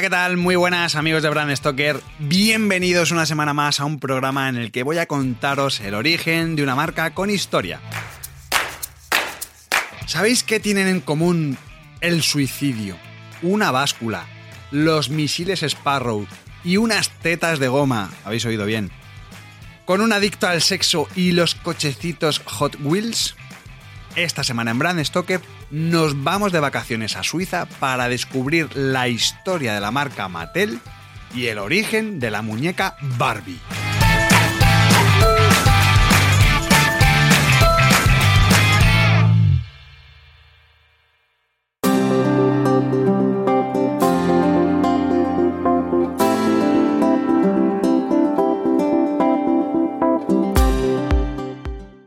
¿Qué tal? Muy buenas amigos de Brand Stoker. Bienvenidos una semana más a un programa en el que voy a contaros el origen de una marca con historia. ¿Sabéis qué tienen en común el suicidio, una báscula, los misiles Sparrow y unas tetas de goma? ¿Habéis oído bien? ¿Con un adicto al sexo y los cochecitos Hot Wheels? Esta semana en Brand Stoker nos vamos de vacaciones a Suiza para descubrir la historia de la marca Mattel y el origen de la muñeca Barbie.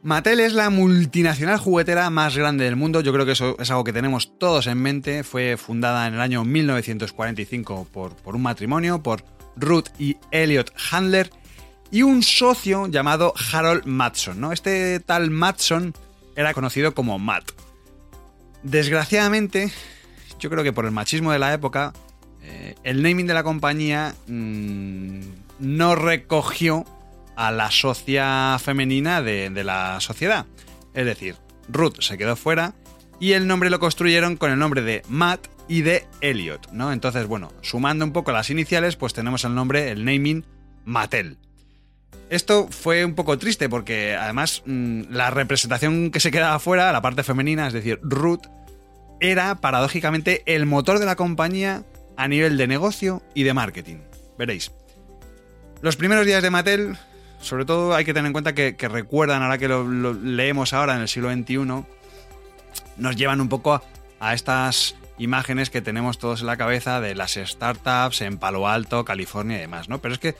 Mattel es la multinacional juguetera más grande del mundo. Yo creo que eso es algo que tenemos todos en mente. Fue fundada en el año 1945 por, un matrimonio, por Ruth y Elliot Handler, y un socio llamado Harold Matson. ¿no? Este tal Matson era conocido como Matt. Desgraciadamente, yo creo que por el machismo de la época, eh, el naming de la compañía mmm, no recogió a la socia femenina de, la sociedad. Es decir, Ruth se quedó fuera y el nombre lo construyeron con el nombre de Matt y de Elliot, ¿no? Entonces, bueno, sumando un poco las iniciales, pues tenemos el nombre, el naming Mattel. Esto fue un poco triste porque además mmm, la representación que se quedaba fuera, la parte femenina, es decir, Ruth, era paradójicamente el motor de la compañía a nivel de negocio y de marketing. Veréis. Los primeros días de Mattel sobre todo hay que tener en cuenta que, recuerdan, ahora que lo, lo, leemos ahora en el siglo XXI, nos llevan un poco a, a, estas imágenes que tenemos todos en la cabeza de las startups en Palo Alto, California y demás, ¿no? Pero es que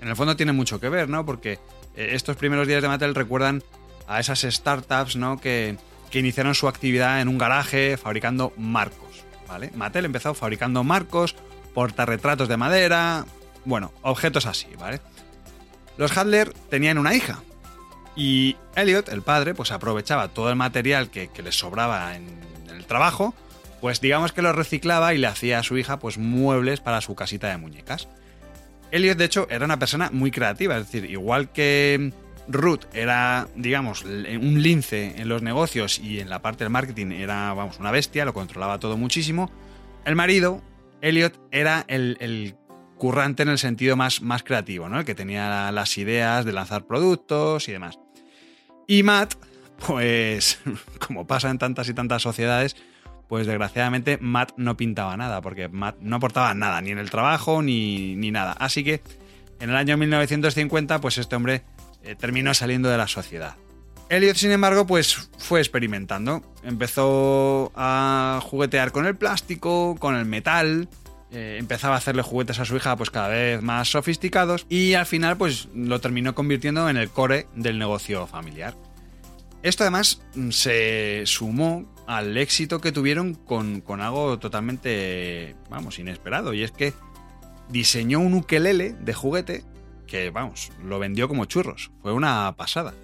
en el fondo tiene mucho que ver, ¿no? Porque eh, estos primeros días de Mattel recuerdan a esas startups, ¿no? Que, que iniciaron su actividad en un garaje fabricando marcos, ¿vale? Mattel empezó fabricando marcos, portarretratos de madera, bueno, objetos así, ¿vale? Los Hadler tenían una hija. Y Elliot, el padre, pues aprovechaba todo el material que, les sobraba en, en, el trabajo, pues digamos que lo reciclaba y le hacía a su hija pues muebles para su casita de muñecas. Elliot, de hecho, era una persona muy creativa, es decir, igual que Ruth era, digamos, un lince en los negocios y en la parte del marketing era, vamos, una bestia, lo controlaba todo muchísimo. El marido, Elliot, era el, el currante en el sentido más, más creativo, ¿no? El que tenía las ideas de lanzar productos y demás. Y Matt, pues, como pasa en tantas y tantas sociedades, pues desgraciadamente Matt no pintaba nada, porque Matt no aportaba nada, ni en el trabajo, ni, ni nada. Así que en el año 1950, pues este hombre eh, terminó saliendo de la sociedad. Elliot, sin embargo, pues fue experimentando. Empezó a juguetear con el plástico, con el metal, eh, empezaba a hacerle juguetes a su hija pues cada vez más sofisticados y al final pues lo terminó convirtiendo en el core del negocio familiar. Esto además se sumó al éxito que tuvieron con, con algo totalmente, vamos, inesperado y es que diseñó un ukelele de juguete que, vamos, lo vendió como churros. Fue una pasada.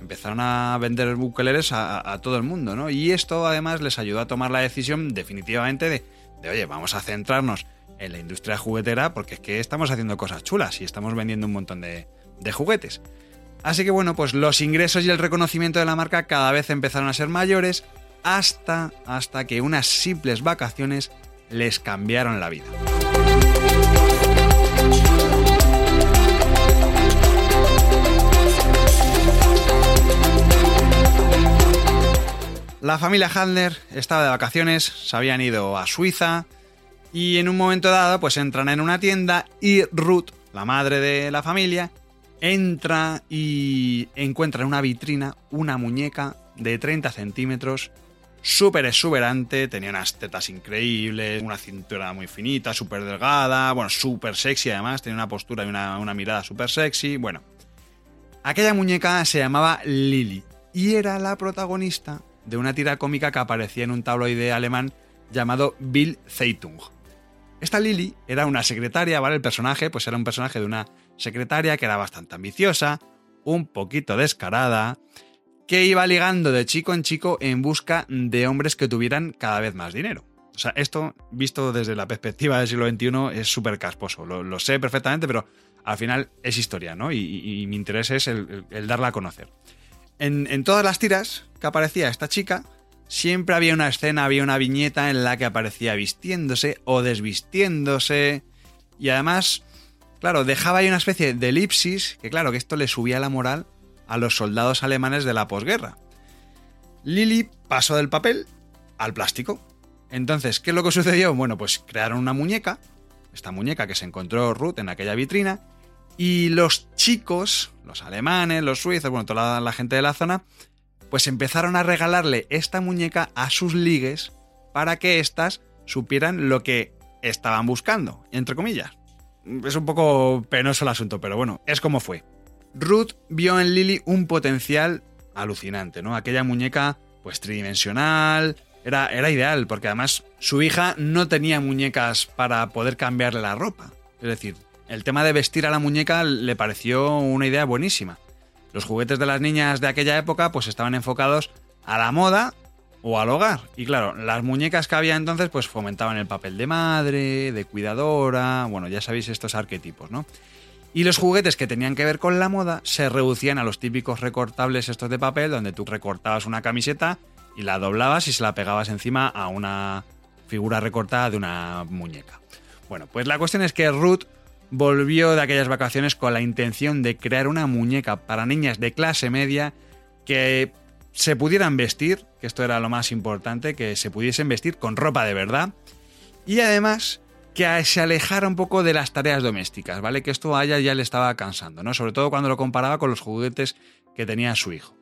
Empezaron a vender ukeleles a, a todo el mundo, ¿no? Y esto además les ayudó a tomar la decisión definitivamente de, de, oye, vamos a centrarnos en la industria juguetera porque es que estamos haciendo cosas chulas y estamos vendiendo un montón de, de, juguetes. Así que bueno, pues los ingresos y el reconocimiento de la marca cada vez empezaron a ser mayores hasta, hasta que unas simples vacaciones les cambiaron la vida. La familia Handler estaba de vacaciones, se habían ido a Suiza y en un momento dado pues entran en una tienda y Ruth, la madre de la familia, entra y encuentra en una vitrina una muñeca de 30 centímetros súper exuberante, tenía unas tetas increíbles, una cintura muy finita, súper delgada, bueno, súper sexy además, tenía una postura y una, una mirada súper sexy, bueno. Aquella muñeca se llamaba Lily y era la protagonista de una tira cómica que aparecía en un tabloide alemán llamado Bill Zeitung. Esta Lily era una secretaria, ¿vale? El personaje, pues era un personaje de una secretaria que era bastante ambiciosa, un poquito descarada, que iba ligando de chico en chico en busca de hombres que tuvieran cada vez más dinero. O sea, esto, visto desde la perspectiva del siglo XXI, es súper casposo. Lo, sé perfectamente, pero al final es historia, ¿no? Y, mi interés es el, darla a conocer. En, todas las tiras que aparecía esta chica, siempre había una escena, había una viñeta en la que aparecía vistiéndose o desvistiéndose. Y además, claro, dejaba ahí una especie de elipsis, que claro, que esto le subía la moral a los soldados alemanes de la posguerra. Lily pasó del papel al plástico. Entonces, ¿qué es lo que sucedió? Bueno, pues crearon una muñeca, esta muñeca que se encontró Ruth en aquella vitrina, y los chicos, los alemanes, los suizos, bueno, toda la, gente de la zona, pues empezaron a regalarle esta muñeca a sus ligues para que éstas supieran lo que estaban buscando, entre comillas. Es un poco penoso el asunto, pero bueno, es como fue. Ruth vio en Lily un potencial alucinante, ¿no? Aquella muñeca, pues tridimensional, era, era ideal, porque además su hija no tenía muñecas para poder cambiarle la ropa. Es decir, el tema de vestir a la muñeca le pareció una idea buenísima. Los juguetes de las niñas de aquella época pues estaban enfocados a la moda o al hogar. Y claro, las muñecas que había entonces pues fomentaban el papel de madre, de cuidadora, bueno, ya sabéis estos arquetipos, ¿no? Y los juguetes que tenían que ver con la moda se reducían a los típicos recortables estos de papel, donde tú recortabas una camiseta y la doblabas y se la pegabas encima a una figura recortada de una muñeca. Bueno, pues la cuestión es que Ruth volvió de aquellas vacaciones con la intención de crear una muñeca para niñas de clase media que se pudieran vestir, que esto era lo más importante, que se pudiesen vestir con ropa de verdad, y además que se alejara un poco de las tareas domésticas, ¿vale? Que esto a ella ya le estaba cansando, ¿no? Sobre todo cuando lo comparaba con los juguetes que tenía su hijo.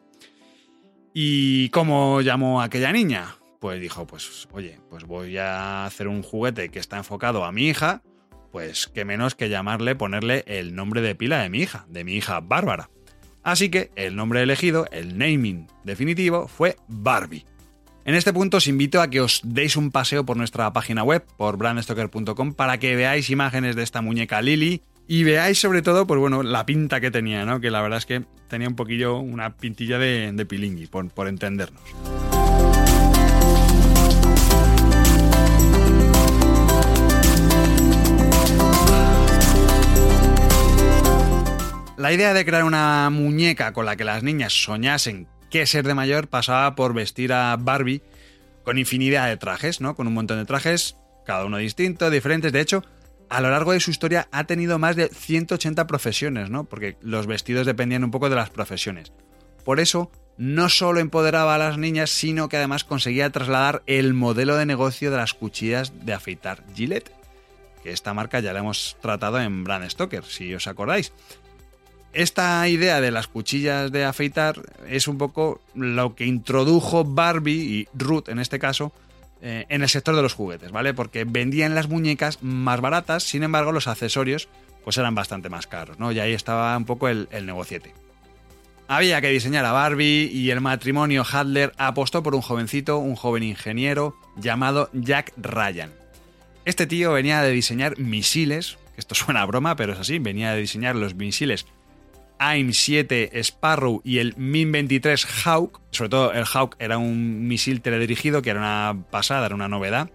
¿Y cómo llamó a aquella niña? Pues dijo, pues oye, pues voy a hacer un juguete que está enfocado a mi hija, pues qué menos que llamarle, ponerle el nombre de pila de mi hija, de mi hija Bárbara. Así que el nombre elegido, el naming definitivo, fue Barbie. En este punto os invito a que os deis un paseo por nuestra página web, por brandstoker.com, para que veáis imágenes de esta muñeca Lily y veáis sobre todo, pues bueno, la pinta que tenía, ¿no? Que la verdad es que tenía un poquillo, una pintilla de, de pilingui, por, por entendernos. La idea de crear una muñeca con la que las niñas soñasen que ser de mayor pasaba por vestir a Barbie con infinidad de trajes, ¿no? Con un montón de trajes, cada uno distinto, diferentes. De hecho, a lo largo de su historia ha tenido más de 180 profesiones, ¿no? Porque los vestidos dependían un poco de las profesiones. Por eso, no solo empoderaba a las niñas, sino que además conseguía trasladar el modelo de negocio de las cuchillas de afeitar Gillette, que esta marca ya la hemos tratado en Brand Stoker, si os acordáis. Esta idea de las cuchillas de afeitar es un poco lo que introdujo Barbie y Ruth en este caso eh, en el sector de los juguetes, ¿vale? Porque vendían las muñecas más baratas, sin embargo los accesorios pues eran bastante más caros, ¿no? Y ahí estaba un poco el, el negociete. Había que diseñar a Barbie y el matrimonio Hadler apostó por un jovencito, un joven ingeniero llamado Jack Ryan. Este tío venía de diseñar misiles, que esto suena a broma, pero es así, venía de diseñar los misiles AIM-7 Sparrow y el MiG-23 Hawk. Sobre todo el Hawk era un misil teledirigido que era una pasada, era una novedad.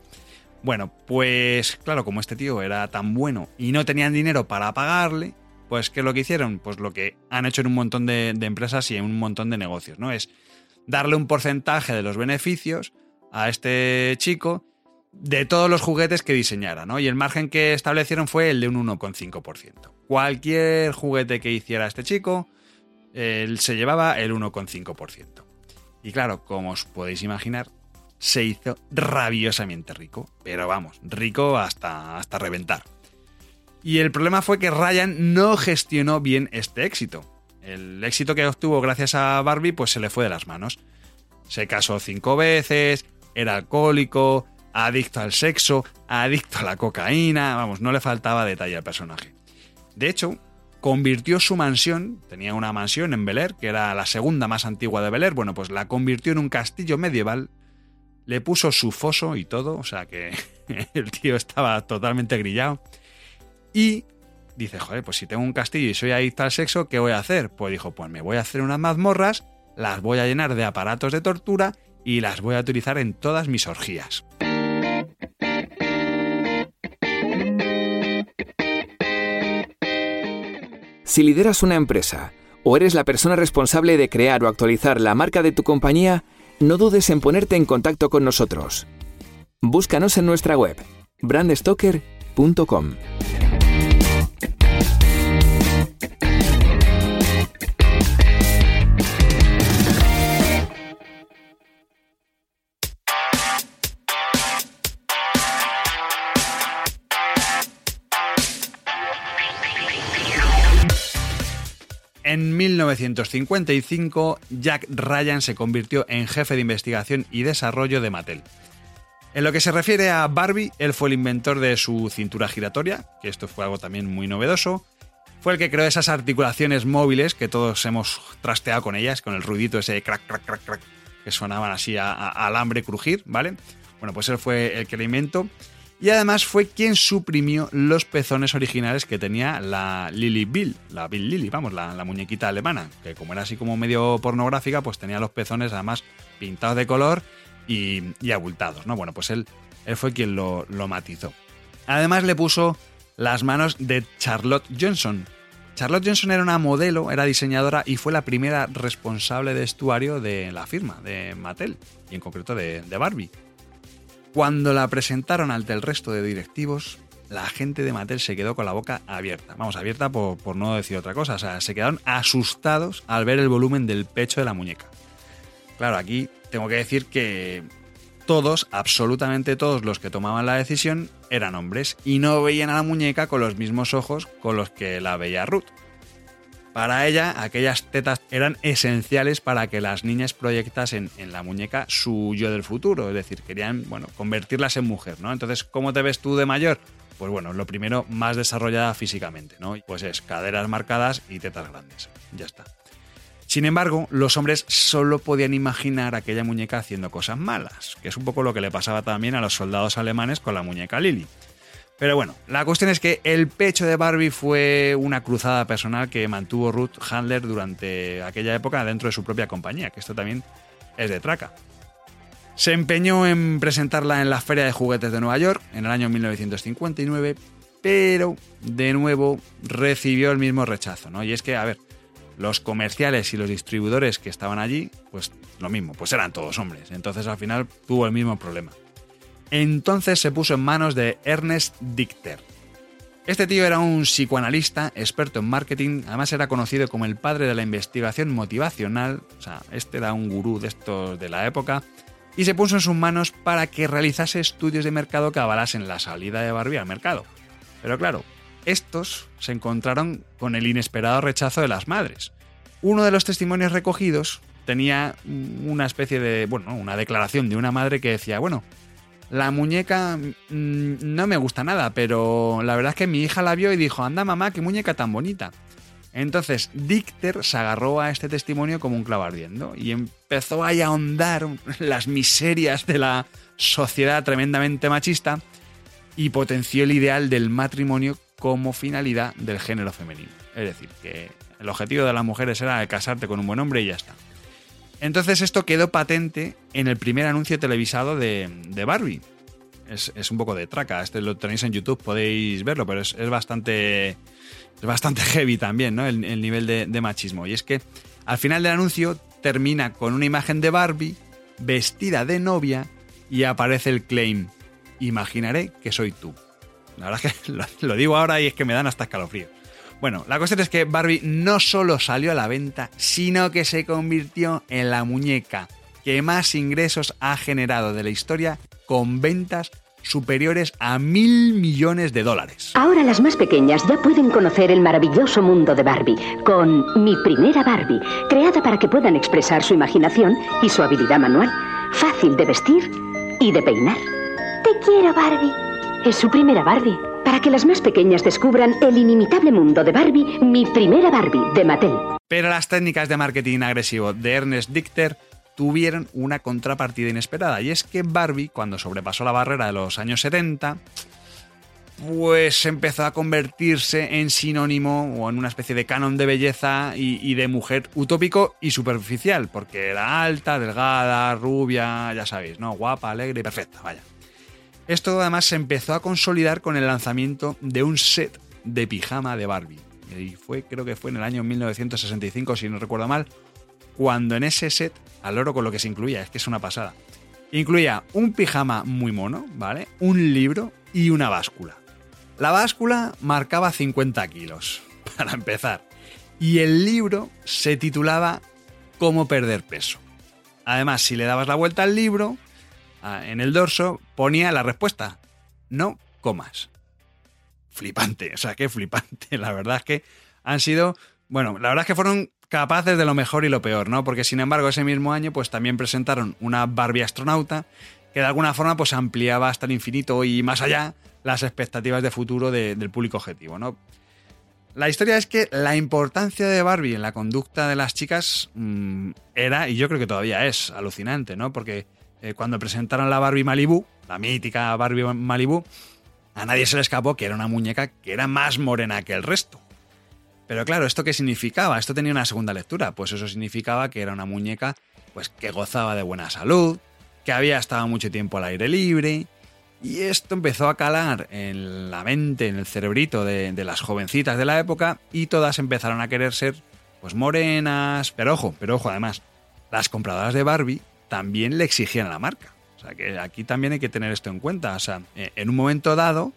Bueno, pues claro, como este tío era tan bueno y no tenían dinero para pagarle, pues ¿qué es lo que hicieron? Pues lo que han hecho en un montón de, empresas y en un montón de negocios, ¿no? Es darle un porcentaje de los beneficios a este chico de todos los juguetes que diseñara, ¿no? Y el margen que establecieron fue el de un 1,5%. Cualquier juguete que hiciera este chico, él se llevaba el 1,5%. Y claro, como os podéis imaginar, se hizo rabiosamente rico. Pero vamos, rico hasta, hasta reventar. Y el problema fue que Ryan no gestionó bien este éxito. El éxito que obtuvo gracias a Barbie pues se le fue de las manos. Se casó cinco veces, era alcohólico, adicto al sexo, adicto a la cocaína, vamos, no le faltaba detalle al personaje. De hecho, convirtió su mansión, tenía una mansión en Bel Air, que era la segunda más antigua de Bel Air, bueno, pues la convirtió en un castillo medieval, le puso su foso y todo, o sea que el tío estaba totalmente grillado. Y dice, joder, pues si tengo un castillo y soy adicto al sexo, ¿qué voy a hacer? Pues dijo, pues me voy a hacer unas mazmorras, las voy a llenar de aparatos de tortura y las voy a utilizar en todas mis orgías. Si lideras una empresa o eres la persona responsable de crear o actualizar la marca de tu compañía, no dudes en ponerte en contacto con nosotros. Búscanos en nuestra web, brandstoker.com. En 1955, Jack Ryan se convirtió en jefe de investigación y desarrollo de Mattel. En lo que se refiere a Barbie, él fue el inventor de su cintura giratoria, que esto fue algo también muy novedoso. Fue el que creó esas articulaciones móviles que todos hemos trasteado con ellas, con el ruidito ese crack, crack, crack, crack, que sonaban así a, alambre crujir, ¿vale? Bueno, pues él fue el que lo inventó y además fue quien suprimió los pezones originales que tenía la Lily Bill, la Bill Lily, vamos, la, muñequita alemana, que como era así como medio pornográfica, pues tenía los pezones además pintados de color y, abultados, ¿no? Bueno, pues él, fue quien lo, matizó. Además le puso las manos de Charlotte Johnson. Charlotte Johnson era una modelo, era diseñadora y fue la primera responsable de vestuario de la firma, de Mattel, y en concreto de Barbie. Cuando la presentaron ante el resto de directivos, la gente de Mattel se quedó con la boca abierta. Vamos, abierta por, no decir otra cosa. O sea, se quedaron asustados al ver el volumen del pecho de la muñeca. Claro, aquí tengo que decir que todos, absolutamente todos los que tomaban la decisión eran hombres y no veían a la muñeca con los mismos ojos con los que la veía Ruth. Para ella, aquellas tetas eran esenciales para que las niñas proyectasen en la muñeca su yo del futuro, es decir, querían, bueno, convertirlas en mujer, ¿no? Entonces, ¿cómo te ves tú de mayor? Pues bueno, lo primero, más desarrollada físicamente, ¿no? Pues es caderas marcadas y tetas grandes. Ya está. Sin embargo, los hombres solo podían imaginar aquella muñeca haciendo cosas malas, que es un poco lo que le pasaba también a los soldados alemanes con la muñeca Lily. Pero bueno, la cuestión es que el pecho de Barbie fue una cruzada personal que mantuvo Ruth Handler durante aquella época dentro de su propia compañía, que esto también es de traca. Se empeñó en presentarla en la Feria de Juguetes de Nueva York en el año 1959, pero de nuevo recibió el mismo rechazo, ¿no? Y es que, a ver, los comerciales y los distribuidores que estaban allí, pues lo mismo, pues eran todos hombres. Entonces al final tuvo el mismo problema. Entonces se puso en manos de Ernest Dichter. Este tío era un psicoanalista, experto en marketing, además era conocido como el padre de la investigación motivacional, o sea, este era un gurú de estos de la época, y se puso en sus manos para que realizase estudios de mercado que avalasen la salida de Barbie al mercado. Pero claro, estos se encontraron con el inesperado rechazo de las madres. Uno de los testimonios recogidos tenía una especie de, bueno, una declaración de una madre que decía, bueno, la muñeca mm, no me gusta nada, pero la verdad es que mi hija la vio y dijo, anda mamá, qué muñeca tan bonita. Entonces Dicter se agarró a este testimonio como un clavo ardiendo y empezó a ahondar las miserias de la sociedad tremendamente machista y potenció el ideal del matrimonio como finalidad del género femenino. Es decir, que el objetivo de las mujeres era casarte con un buen hombre y ya está. Entonces esto quedó patente en el primer anuncio televisado de, Barbie. Es, un poco de traca, este lo tenéis en YouTube, podéis verlo, pero es, bastante es bastante heavy también, ¿no? El, nivel de, de, machismo. Y es que al final del anuncio termina con una imagen de Barbie vestida de novia y aparece el claim, imaginaré que soy tú. La verdad es que lo, lo digo ahora y es que me dan hasta escalofríos. Bueno, la cuestión es que Barbie no solo salió a la venta, sino que se convirtió en la muñeca que más ingresos ha generado de la historia con ventas superiores a mil millones de dólares. Ahora las más pequeñas ya pueden conocer el maravilloso mundo de Barbie con Mi Primera Barbie, creada para que puedan expresar su imaginación y su habilidad manual. Fácil de vestir y de peinar. Te quiero, Barbie. Es su primera Barbie. Que las más pequeñas descubran el inimitable mundo de Barbie, mi primera Barbie de Mattel. Pero las técnicas de marketing agresivo de Ernest Dichter tuvieron una contrapartida inesperada, y es que Barbie, cuando sobrepasó la barrera de los años 70, pues empezó a convertirse en sinónimo o en una especie de canon de belleza y, de mujer utópico y superficial, porque era alta, delgada, rubia, ya sabéis, ¿no? Guapa, alegre y perfecta, vaya. Esto además se empezó a consolidar con el lanzamiento de un set de pijama de Barbie. Y fue, creo que fue en el año 1965, si no recuerdo mal, cuando en ese set, al oro con lo que se incluía, es que es una pasada. Incluía un pijama muy mono, ¿vale? Un libro y una báscula. La báscula marcaba 50 kilos, para empezar. Y el libro se titulaba Cómo perder peso. Además, si le dabas la vuelta al libro, en el dorso ponía la respuesta. No comas. Flipante, o sea, qué flipante. La verdad es que han sido, bueno, la verdad es que fueron capaces de lo mejor y lo peor, ¿no? Porque sin embargo ese mismo año pues también presentaron una Barbie astronauta que de alguna forma pues ampliaba hasta el infinito y más allá las expectativas de futuro del público objetivo, ¿no? La historia es que la importancia de Barbie en la conducta de las chicas mm, era, y yo creo que todavía es, alucinante, ¿no? Porque eh, cuando presentaron la Barbie Malibu, la mítica Barbie Malibu, a nadie se le escapó que era una muñeca que era más morena que el resto. Pero claro, ¿esto qué significaba? Esto tenía una segunda lectura. Pues eso significaba que era una muñeca pues, que gozaba de buena salud, que había estado mucho tiempo al aire libre. Y esto empezó a calar en la mente, en el cerebrito de, las jovencitas de la época y todas empezaron a querer ser pues morenas. Pero ojo, pero ojo además, las compradoras de Barbie también le exigían a la marca. O sea que aquí también hay que tener esto en cuenta. O sea, eh, en un momento dado,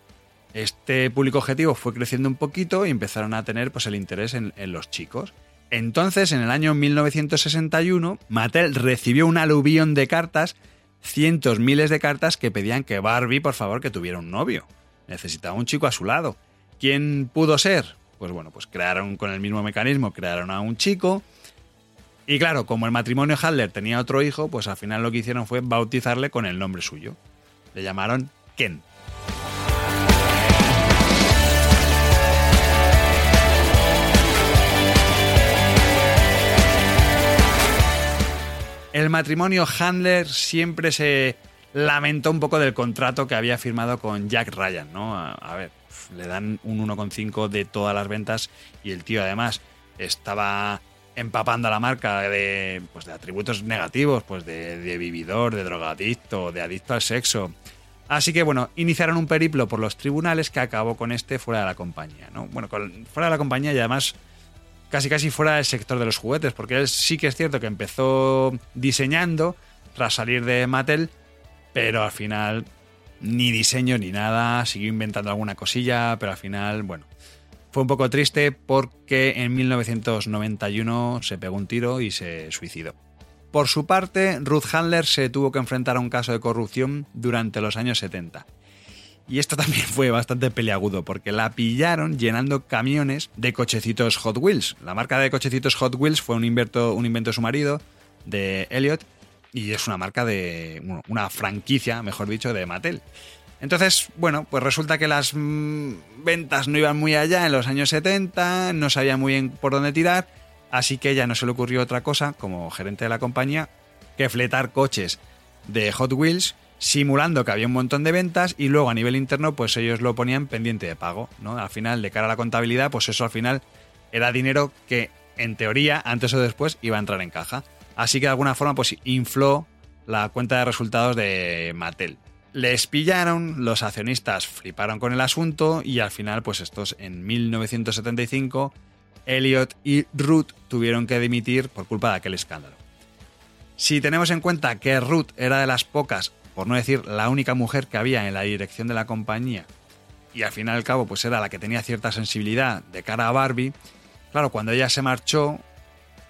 este público objetivo fue creciendo un poquito y empezaron a tener pues, el interés en, los chicos. Entonces, en el año 1961, Mattel recibió un aluvión de cartas, cientos, miles de cartas que pedían que Barbie, por favor, que tuviera un novio. Necesitaba un chico a su lado. ¿Quién pudo ser? Pues bueno, pues crearon con el mismo mecanismo, crearon a un chico. Y claro, como el matrimonio Handler tenía otro hijo, pues al final lo que hicieron fue bautizarle con el nombre suyo. Le llamaron Ken. El matrimonio Handler siempre se lamentó un poco del contrato que había firmado con Jack Ryan, ¿no? A, ver, le dan un 1,5 de todas las ventas y el tío además estaba empapando a la marca de, pues de atributos negativos, pues de, vividor, de drogadicto, de adicto al sexo. Así que bueno, iniciaron un periplo por los tribunales que acabó con este fuera de la compañía, ¿no? Bueno, fuera de la compañía y además casi casi fuera del sector de los juguetes, porque él sí que es cierto que empezó diseñando tras salir de Mattel, pero al final ni diseño ni nada, siguió inventando alguna cosilla, pero al final, bueno, fue un poco triste porque en 1991 se pegó un tiro y se suicidó. Por su parte, Ruth Handler se tuvo que enfrentar a un caso de corrupción durante los años 70. Y esto también fue bastante peleagudo porque la pillaron llenando camiones de cochecitos Hot Wheels. La marca de cochecitos Hot Wheels fue un invento, un invento de su marido, de Elliot, y es una marca de. una franquicia, mejor dicho, de Mattel. Entonces, bueno, pues resulta que las mm, ventas no iban muy allá en los años 70, no sabía muy bien por dónde tirar, así que ya no se le ocurrió otra cosa, como gerente de la compañía, que fletar coches de Hot Wheels simulando que había un montón de ventas y luego a nivel interno pues ellos lo ponían pendiente de pago, ¿no? Al final, de cara a la contabilidad, pues eso al final era dinero que en teoría antes o después iba a entrar en caja. Así que de alguna forma pues infló la cuenta de resultados de Mattel. Les pillaron, los accionistas fliparon con el asunto y al final pues estos en 1975 Elliot y Ruth tuvieron que dimitir por culpa de aquel escándalo. Si tenemos en cuenta que Ruth era de las pocas por no decir la única mujer que había en la dirección de la compañía, y al fin y al cabo pues era la que tenía cierta sensibilidad de cara a Barbie, claro, cuando ella se marchó,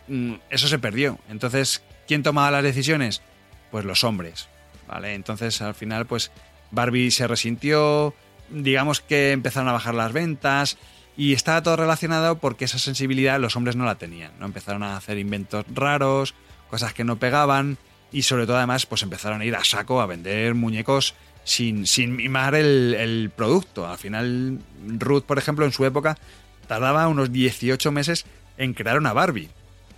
mm, eso se perdió. Entonces, ¿quién tomaba las decisiones? Pues los hombres, ¿vale? Entonces, al final, pues Barbie se resintió, digamos que empezaron a bajar las ventas, y estaba todo relacionado porque esa sensibilidad los hombres no la tenían, ¿no? Empezaron a hacer inventos raros, cosas que no pegaban, y sobre todo además pues empezaron a ir a saco a vender muñecos sin, sin mimar el, el producto. Al final Ruth, por ejemplo, en su época tardaba unos 18 meses en crear una Barbie.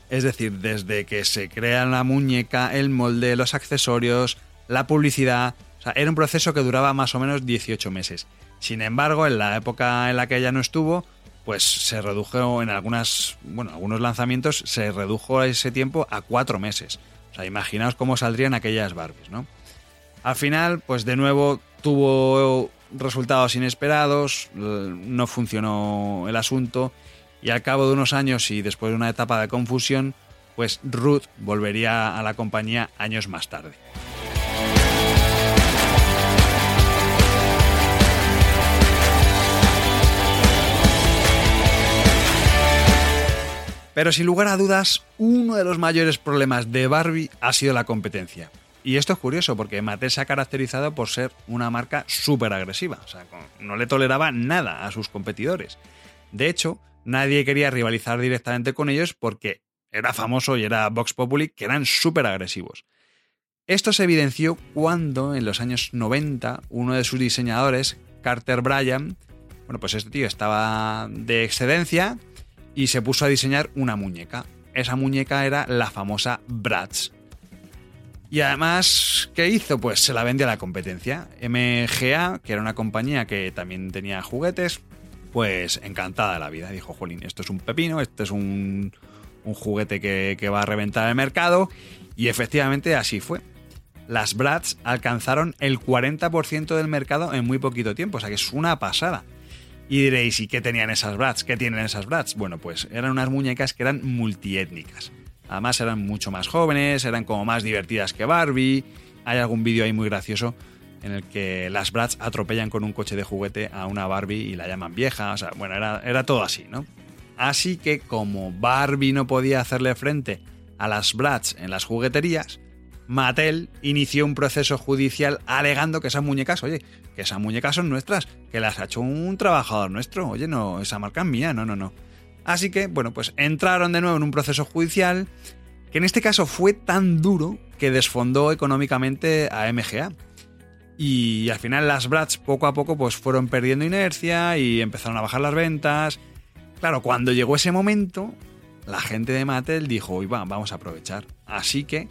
Es decir, desde que se crea la muñeca, el molde, los accesorios, la publicidad. Era un proceso que duraba más o menos 18 meses. Sin embargo, en la época en la que ella no estuvo, pues se redujo en algunas, bueno, algunos lanzamientos, se redujo ese tiempo a cuatro meses. O sea, imaginaos cómo saldrían aquellas Barbies, ¿no? Al final, pues de nuevo tuvo resultados inesperados, no funcionó el asunto y al cabo de unos años y después de una etapa de confusión, pues Ruth volvería a la compañía años más tarde. Pero sin lugar a dudas, uno de los mayores problemas de Barbie ha sido la competencia. Y esto es curioso porque Mattel se ha caracterizado por ser una marca súper agresiva. O sea, no le toleraba nada a sus competidores. De hecho, nadie quería rivalizar directamente con ellos porque era famoso y era Vox Populi, que eran súper agresivos. Esto se evidenció cuando, en los años 90, uno de sus diseñadores, Carter Bryan, bueno, pues este tío estaba de excedencia y se puso a diseñar una muñeca. Esa muñeca era la famosa Bratz. Y además, ¿qué hizo? Pues se la vendió a la competencia. MGA, que era una compañía que también tenía juguetes, pues encantada la vida. Dijo, Jolín, esto es un pepino, esto es un, juguete que, que, va a reventar el mercado. Y efectivamente así fue. Las Bratz alcanzaron el 40% del mercado en muy poquito tiempo, o sea que es una pasada. Y diréis, ¿y qué tenían esas Bratz? ¿Qué tienen esas Bratz? Bueno, pues eran unas muñecas que eran multiétnicas. Además eran mucho más jóvenes, eran como más divertidas que Barbie. Hay algún vídeo ahí muy gracioso en el que las Bratz atropellan con un coche de juguete a una Barbie y la llaman vieja. O sea, bueno, era, era todo así, ¿no? Así que como Barbie no podía hacerle frente a las Bratz en las jugueterías, Mattel inició un proceso judicial alegando que esas muñecas, oye, que esas muñecas son nuestras, que las ha hecho un trabajador nuestro, oye, no, esa marca es mía, no, no, no. Así que, bueno, pues entraron de nuevo en un proceso judicial que en este caso fue tan duro que desfondó económicamente a MGA. Y al final las Bratz poco a poco pues fueron perdiendo inercia y empezaron a bajar las ventas. Claro, cuando llegó ese momento, la gente de Mattel dijo, va, vamos a aprovechar. Así que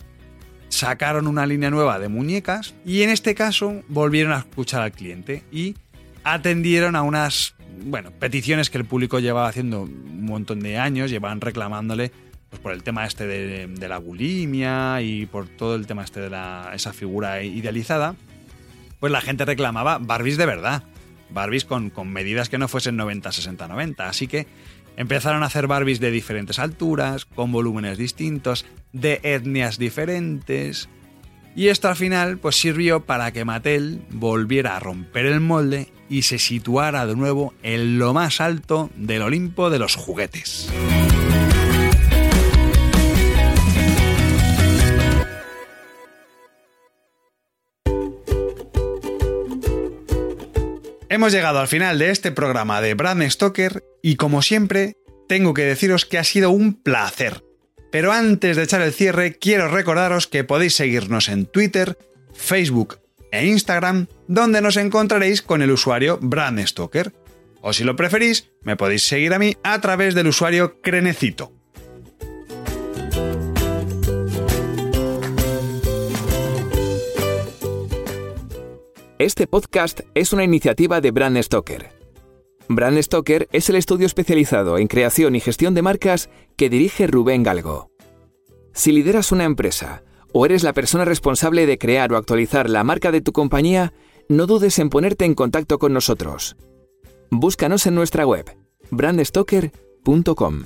sacaron una línea nueva de muñecas y en este caso volvieron a escuchar al cliente y atendieron a unas bueno, peticiones que el público llevaba haciendo un montón de años, llevaban reclamándole pues, por el tema este de, la bulimia y por todo el tema este de la, esa figura idealizada, pues la gente reclamaba Barbies de verdad, Barbies con, con medidas que no fuesen 90, 60, 90, así que empezaron a hacer Barbies de diferentes alturas, con volúmenes distintos, de etnias diferentes, y esto al final pues sirvió para que Mattel volviera a romper el molde y se situara de nuevo en lo más alto del Olimpo de los juguetes. Hemos llegado al final de este programa de Brad Stoker y como siempre tengo que deciros que ha sido un placer. Pero antes de echar el cierre quiero recordaros que podéis seguirnos en Twitter, Facebook e Instagram, donde nos encontraréis con el usuario Brand Stoker. O si lo preferís, me podéis seguir a mí a través del usuario Crenecito. Este podcast es una iniciativa de Brand Stoker. Brand Stoker es el estudio especializado en creación y gestión de marcas que dirige Rubén Galgo. Si lideras una empresa, o eres la persona responsable de crear o actualizar la marca de tu compañía, no dudes en ponerte en contacto con nosotros. Búscanos en nuestra web, brandstoker.com.